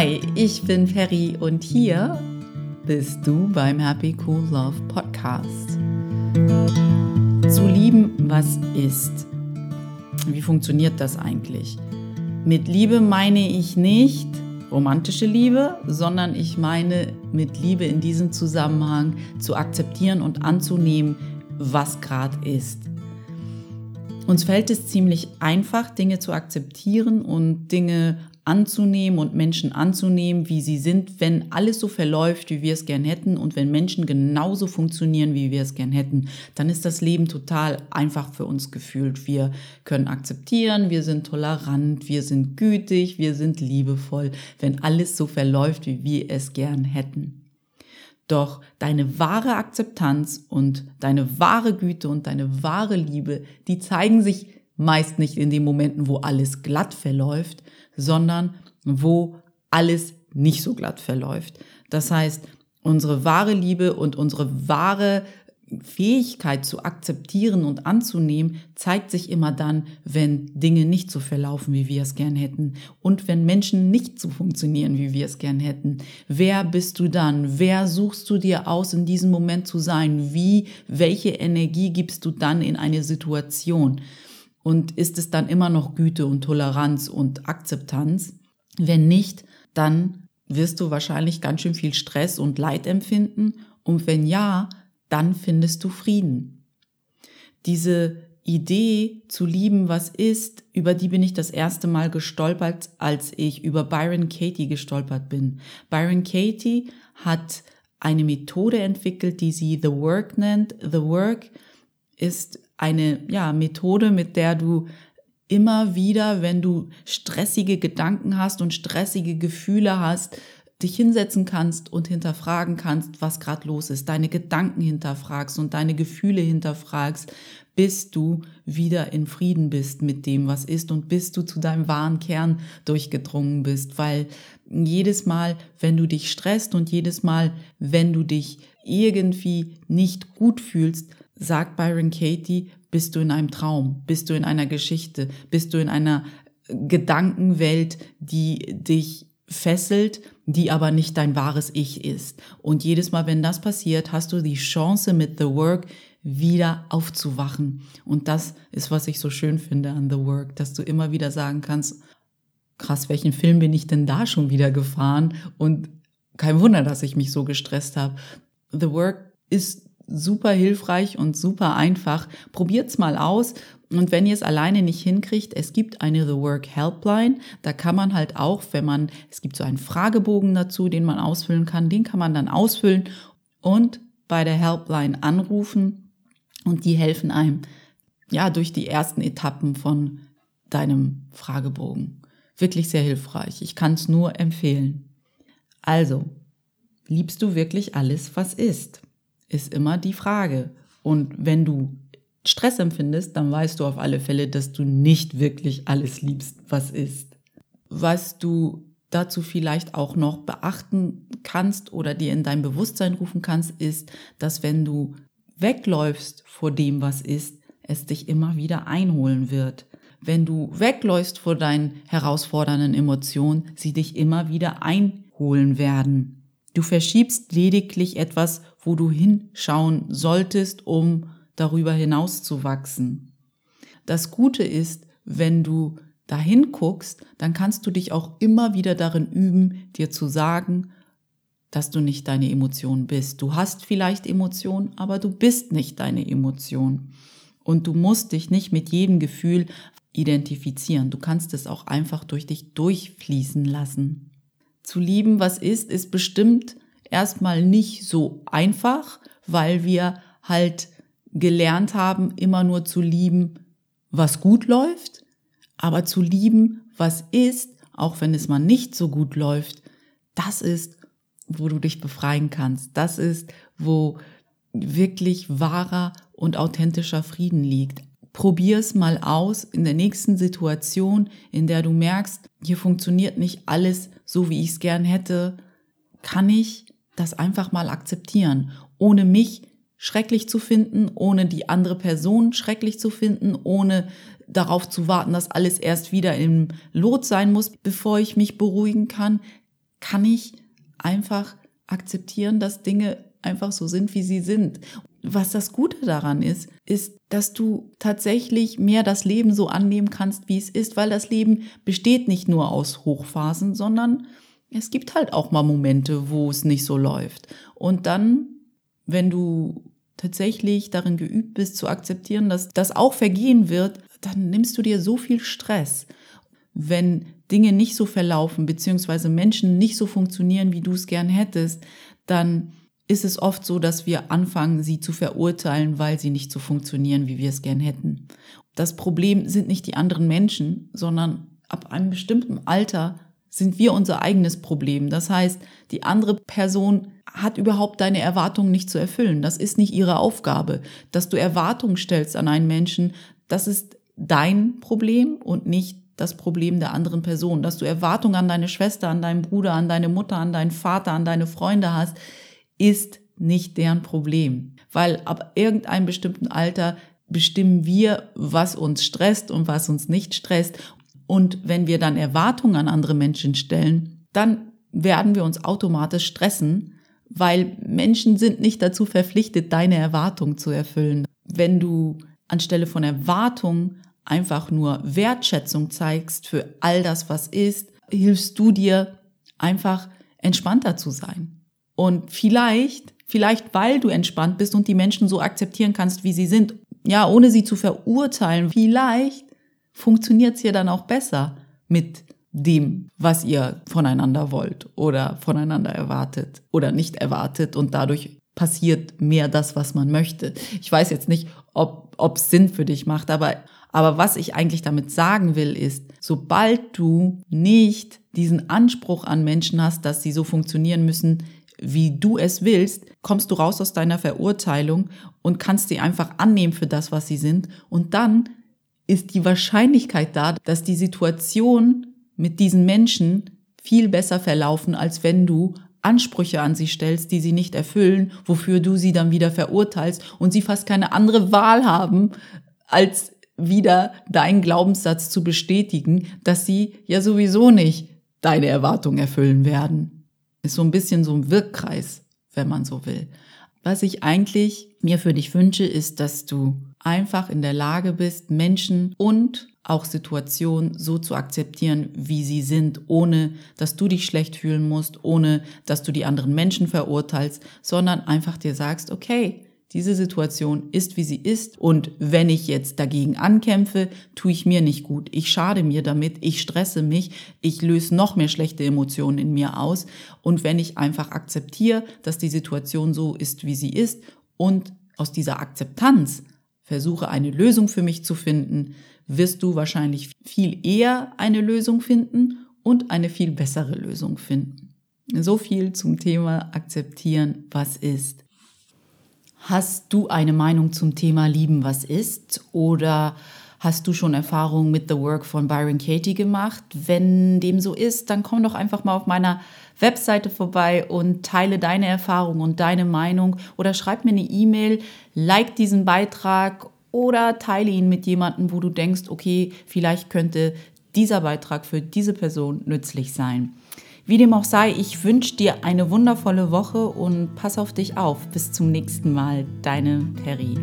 Hi, ich bin Ferry und hier bist du beim Happy Cool Love Podcast. Zu lieben, was ist. Wie funktioniert das eigentlich? Mit Liebe meine ich nicht romantische Liebe, sondern ich meine mit Liebe in diesem Zusammenhang zu akzeptieren und anzunehmen, was gerade ist. Uns fällt es ziemlich einfach, Dinge zu akzeptieren und Dinge anzunehmen und Menschen anzunehmen, wie sie sind, wenn alles so verläuft, wie wir es gern hätten und wenn Menschen genauso funktionieren, wie wir es gern hätten, dann ist das Leben total einfach für uns gefühlt. Wir können akzeptieren, wir sind tolerant, wir sind gütig, wir sind liebevoll, wenn alles so verläuft, wie wir es gern hätten. Doch deine wahre Akzeptanz und deine wahre Güte und deine wahre Liebe, die zeigen sich meist nicht in den Momenten, wo alles glatt verläuft, sondern wo alles nicht so glatt verläuft. Das heißt, unsere wahre Liebe und unsere wahre Fähigkeit zu akzeptieren und anzunehmen zeigt sich immer dann, wenn Dinge nicht so verlaufen, wie wir es gern hätten und wenn Menschen nicht so funktionieren, wie wir es gern hätten. Wer bist du dann? Wer suchst du dir aus, in diesem Moment zu sein? Wie, welche Energie gibst du dann in eine Situation? Und ist es dann immer noch Güte und Toleranz und Akzeptanz? Wenn nicht, dann wirst du wahrscheinlich ganz schön viel Stress und Leid empfinden. Und wenn ja, dann findest du Frieden. Diese Idee zu lieben, was ist, über die bin ich das erste Mal gestolpert, als ich über Byron Katie gestolpert bin. Byron Katie hat eine Methode entwickelt, die sie The Work nennt. The Work ist eine ja, Methode, mit der du immer wieder, wenn du stressige Gedanken hast und stressige Gefühle hast, dich hinsetzen kannst und hinterfragen kannst, was gerade los ist, deine Gedanken hinterfragst und deine Gefühle hinterfragst, bis du wieder in Frieden bist mit dem, was ist und bis du zu deinem wahren Kern durchgedrungen bist, weil jedes Mal, wenn du dich stresst und jedes Mal, wenn du dich irgendwie nicht gut fühlst, sagt Byron Katie, bist du in einem Traum, bist du in einer Geschichte, bist du in einer Gedankenwelt, die dich fesselt, die aber nicht dein wahres Ich ist. Und jedes Mal, wenn das passiert, hast du die Chance mit The Work wieder aufzuwachen. Und das ist, was ich so schön finde an The Work, dass du immer wieder sagen kannst, krass, welchen Film bin ich denn da schon wieder gefahren? Und kein Wunder, dass ich mich so gestresst habe. The Work ist super hilfreich und super einfach. Probiert's mal aus. Und wenn ihr es alleine nicht hinkriegt, es gibt eine The Work Helpline. Da kann man halt auch, wenn man, es gibt so einen Fragebogen dazu, den man ausfüllen kann, den kann man dann ausfüllen und bei der Helpline anrufen und die helfen einem, ja, durch die ersten Etappen von deinem Fragebogen. Wirklich sehr hilfreich. Ich kann es nur empfehlen. Also, liebst du wirklich alles, was ist? Ist immer die Frage. Und wenn du Stress empfindest, dann weißt du auf alle Fälle, dass du nicht wirklich alles liebst, was ist. Was du dazu vielleicht auch noch beachten kannst oder dir in dein Bewusstsein rufen kannst, ist, dass wenn du wegläufst vor dem, was ist, es dich immer wieder einholen wird. Wenn du wegläufst vor deinen herausfordernden Emotionen, sie dich immer wieder einholen werden. Du verschiebst lediglich etwas, wo du hinschauen solltest, um darüber hinaus zu wachsen. Das Gute ist, wenn du dahin guckst, dann kannst du dich auch immer wieder darin üben, dir zu sagen, dass du nicht deine Emotion bist. Du hast vielleicht Emotionen, aber du bist nicht deine Emotion. Und du musst dich nicht mit jedem Gefühl identifizieren. Du kannst es auch einfach durch dich durchfließen lassen zu lieben, was ist, ist bestimmt erstmal nicht so einfach, weil wir halt gelernt haben, immer nur zu lieben, was gut läuft, aber zu lieben, was ist, auch wenn es mal nicht so gut läuft, das ist, wo du dich befreien kannst. Das ist, wo wirklich wahrer und authentischer Frieden liegt. Probier es mal aus in der nächsten Situation, in der du merkst, hier funktioniert nicht alles so, wie ich es gern hätte, kann ich das einfach mal akzeptieren, ohne mich schrecklich zu finden, ohne die andere Person schrecklich zu finden, ohne darauf zu warten, dass alles erst wieder im Lot sein muss, bevor ich mich beruhigen kann. kann ich einfach akzeptieren, dass Dinge einfach so sind, wie sie sind. Was das Gute daran ist, ist, dass du tatsächlich mehr das Leben so annehmen kannst, wie es ist, weil das Leben besteht nicht nur aus Hochphasen, sondern es gibt halt auch mal Momente, wo es nicht so läuft. Und dann, wenn du tatsächlich darin geübt bist zu akzeptieren, dass das auch vergehen wird, dann nimmst du dir so viel Stress. Wenn Dinge nicht so verlaufen, beziehungsweise Menschen nicht so funktionieren, wie du es gern hättest, dann ist es oft so, dass wir anfangen, sie zu verurteilen, weil sie nicht so funktionieren, wie wir es gern hätten. Das Problem sind nicht die anderen Menschen, sondern ab einem bestimmten Alter sind wir unser eigenes Problem. Das heißt, die andere Person hat überhaupt deine Erwartungen nicht zu erfüllen. Das ist nicht ihre Aufgabe. Dass du Erwartungen stellst an einen Menschen, das ist dein Problem und nicht das Problem der anderen Person. Dass du Erwartungen an deine Schwester, an deinen Bruder, an deine Mutter, an deinen Vater, an deine Freunde hast, ist nicht deren Problem. Weil ab irgendeinem bestimmten Alter bestimmen wir, was uns stresst und was uns nicht stresst. Und wenn wir dann Erwartungen an andere Menschen stellen, dann werden wir uns automatisch stressen, weil Menschen sind nicht dazu verpflichtet, deine Erwartungen zu erfüllen. Wenn du anstelle von Erwartungen einfach nur Wertschätzung zeigst für all das, was ist, hilfst du dir einfach entspannter zu sein. Und vielleicht, vielleicht weil du entspannt bist und die Menschen so akzeptieren kannst, wie sie sind, ja, ohne sie zu verurteilen, vielleicht funktioniert es hier dann auch besser mit dem, was ihr voneinander wollt oder voneinander erwartet oder nicht erwartet und dadurch passiert mehr das, was man möchte. Ich weiß jetzt nicht, ob es Sinn für dich macht, aber, aber was ich eigentlich damit sagen will, ist, sobald du nicht diesen Anspruch an Menschen hast, dass sie so funktionieren müssen, wie du es willst, kommst du raus aus deiner Verurteilung und kannst sie einfach annehmen für das, was sie sind. Und dann ist die Wahrscheinlichkeit da, dass die Situation mit diesen Menschen viel besser verlaufen, als wenn du Ansprüche an sie stellst, die sie nicht erfüllen, wofür du sie dann wieder verurteilst und sie fast keine andere Wahl haben, als wieder deinen Glaubenssatz zu bestätigen, dass sie ja sowieso nicht deine Erwartungen erfüllen werden. Ist so ein bisschen so ein Wirkkreis, wenn man so will. Was ich eigentlich mir für dich wünsche, ist, dass du einfach in der Lage bist, Menschen und auch Situationen so zu akzeptieren, wie sie sind, ohne dass du dich schlecht fühlen musst, ohne dass du die anderen Menschen verurteilst, sondern einfach dir sagst, okay, diese Situation ist, wie sie ist. Und wenn ich jetzt dagegen ankämpfe, tue ich mir nicht gut. Ich schade mir damit, ich stresse mich, ich löse noch mehr schlechte Emotionen in mir aus. Und wenn ich einfach akzeptiere, dass die Situation so ist, wie sie ist und aus dieser Akzeptanz versuche eine Lösung für mich zu finden, wirst du wahrscheinlich viel eher eine Lösung finden und eine viel bessere Lösung finden. So viel zum Thema akzeptieren, was ist. Hast du eine Meinung zum Thema Lieben, was ist? Oder hast du schon Erfahrungen mit The Work von Byron Katie gemacht? Wenn dem so ist, dann komm doch einfach mal auf meiner Webseite vorbei und teile deine Erfahrung und deine Meinung oder schreib mir eine E-Mail, like diesen Beitrag oder teile ihn mit jemandem, wo du denkst, okay, vielleicht könnte dieser Beitrag für diese Person nützlich sein. Wie dem auch sei, ich wünsche dir eine wundervolle Woche und pass auf dich auf. Bis zum nächsten Mal, deine Peri.